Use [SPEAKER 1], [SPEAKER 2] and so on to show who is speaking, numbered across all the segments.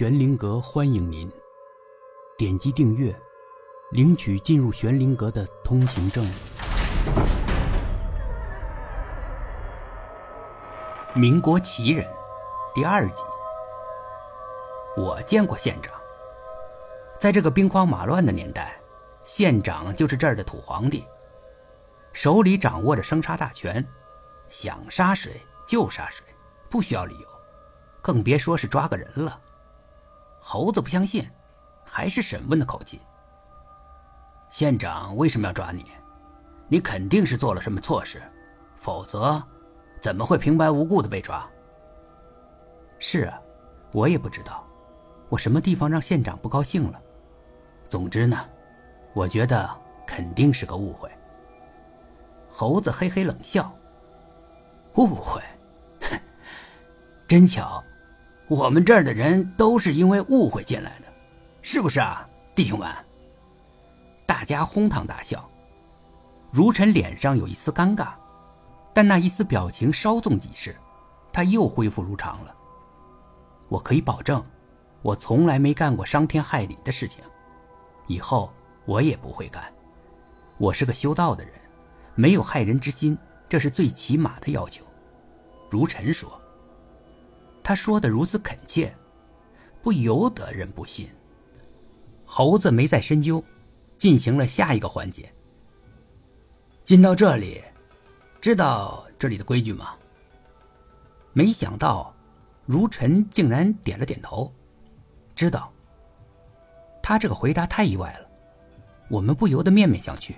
[SPEAKER 1] 玄灵阁欢迎您，点击订阅，领取进入玄灵阁的通行证。民国奇人第二集，我见过县长。在这个兵荒马乱的年代，县长就是这儿的土皇帝，手里掌握着生杀大权，想杀谁就杀谁，不需要理由，更别说是抓个人了。猴子不相信，还是审问的口气。县长为什么要抓你？你肯定是做了什么错事，否则怎么会平白无故的被抓？是啊，我也不知道，我什么地方让县长不高兴了。总之呢，我觉得肯定是个误会。猴子嘿嘿冷笑：“误会？哼真巧。”我们这儿的人都是因为误会进来的，是不是啊，弟兄们？大家哄堂大笑。如尘脸上有一丝尴尬，但那一丝表情稍纵即逝，他又恢复如常了。我可以保证，我从来没干过伤天害理的事情，以后我也不会干。我是个修道的人，没有害人之心，这是最起码的要求。如尘说。他说的如此恳切，不由得人不信。猴子没再深究，进行了下一个环节。进到这里，知道这里的规矩吗？没想到，如尘竟然点了点头，知道。他这个回答太意外了，我们不由得面面相觑。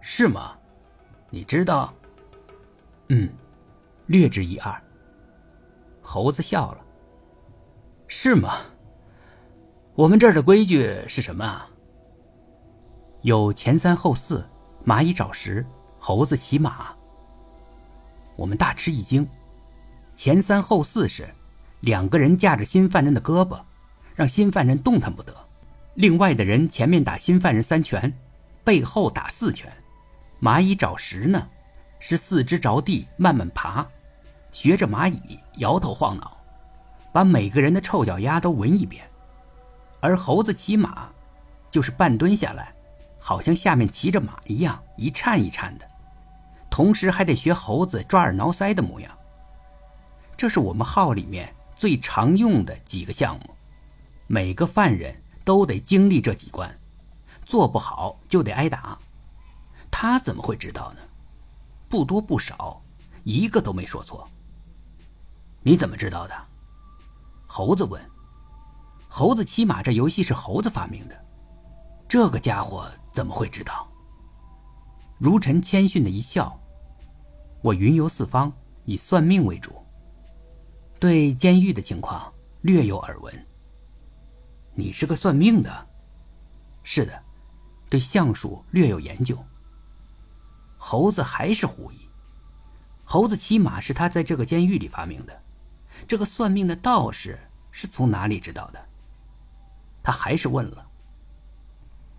[SPEAKER 1] 是吗？你知道？嗯，略知一二。猴子笑了。是吗？我们这儿的规矩是什么啊？有前三后四，蚂蚁找食，猴子骑马。我们大吃一惊。前三后四是，两个人架着新犯人的胳膊，让新犯人动弹不得；另外的人前面打新犯人三拳，背后打四拳。蚂蚁找食呢，是四肢着地慢慢爬。学着蚂蚁摇头晃脑，把每个人的臭脚丫都闻一遍；而猴子骑马，就是半蹲下来，好像下面骑着马一样，一颤一颤的，同时还得学猴子抓耳挠腮的模样。这是我们号里面最常用的几个项目，每个犯人都得经历这几关，做不好就得挨打。他怎么会知道呢？不多不少，一个都没说错。你怎么知道的？猴子问。猴子骑马这游戏是猴子发明的，这个家伙怎么会知道？如尘谦逊的一笑。我云游四方，以算命为主，对监狱的情况略有耳闻。你是个算命的？是的，对相术略有研究。猴子还是狐疑。猴子骑马是他在这个监狱里发明的。这个算命的道士是从哪里知道的？他还是问了。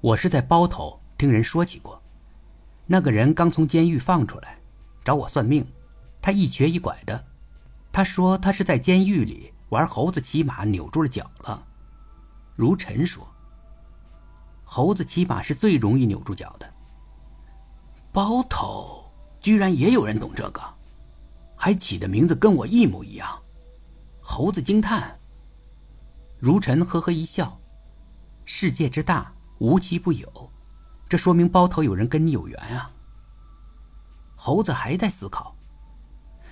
[SPEAKER 1] 我是在包头听人说起过，那个人刚从监狱放出来，找我算命，他一瘸一拐的。他说他是在监狱里玩猴子骑马扭住了脚了。如尘说：“猴子骑马是最容易扭住脚的。”包头居然也有人懂这个，还起的名字跟我一模一样。猴子惊叹。如尘呵呵一笑：“世界之大，无奇不有，这说明包头有人跟你有缘啊。”猴子还在思考，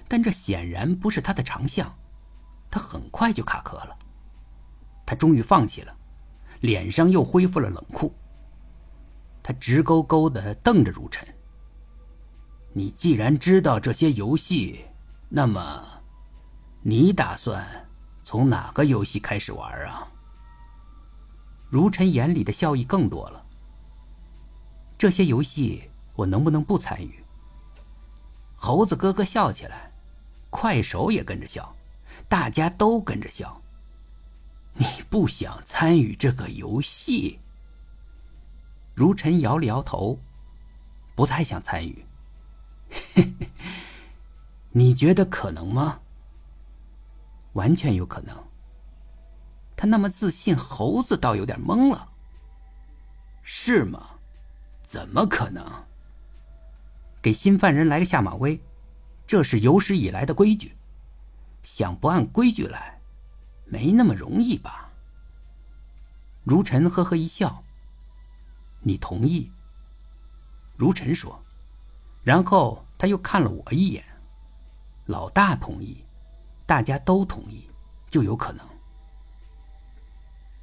[SPEAKER 1] 但这显然不是他的长项，他很快就卡壳了。他终于放弃了，脸上又恢复了冷酷。他直勾勾的瞪着如尘：“你既然知道这些游戏，那么……”你打算从哪个游戏开始玩啊？如尘眼里的笑意更多了。这些游戏我能不能不参与？猴子咯咯笑起来，快手也跟着笑，大家都跟着笑。你不想参与这个游戏？如尘摇了摇头，不太想参与。你觉得可能吗？完全有可能。他那么自信，猴子倒有点懵了。是吗？怎么可能？给新犯人来个下马威，这是有史以来的规矩。想不按规矩来，没那么容易吧？如尘呵呵一笑。你同意？如尘说，然后他又看了我一眼。老大同意，大家都同意，就有可能。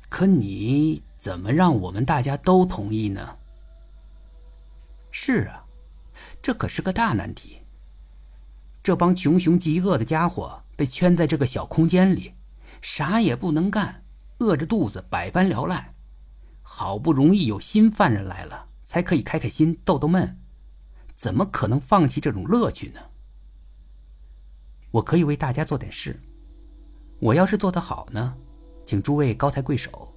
[SPEAKER 1] 可你怎么让我们大家都同意呢？是啊，这可是个大难题。这帮穷凶极恶的家伙被圈在这个小空间里，啥也不能干，饿着肚子百般聊赖。好不容易有新犯人来了，才可以开开心、逗逗闷，怎么可能放弃这种乐趣呢？我可以为大家做点事，我要是做得好呢，请诸位高抬贵手，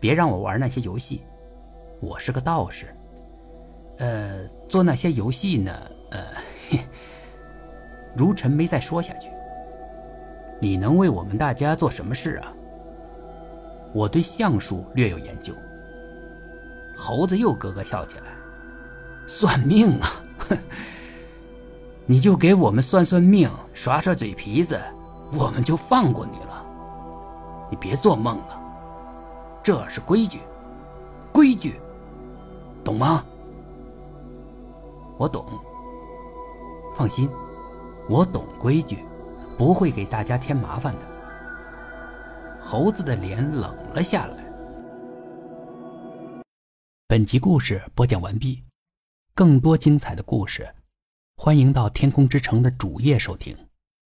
[SPEAKER 1] 别让我玩那些游戏。我是个道士，呃，做那些游戏呢，呃，如尘没再说下去。你能为我们大家做什么事啊？我对相术略有研究。猴子又咯咯笑起来，算命啊！哼你就给我们算算命，耍耍嘴皮子，我们就放过你了。你别做梦了，这是规矩，规矩，懂吗？我懂。放心，我懂规矩，不会给大家添麻烦的。猴子的脸冷了下来。本集故事播讲完毕，更多精彩的故事。欢迎到天空之城的主页收听。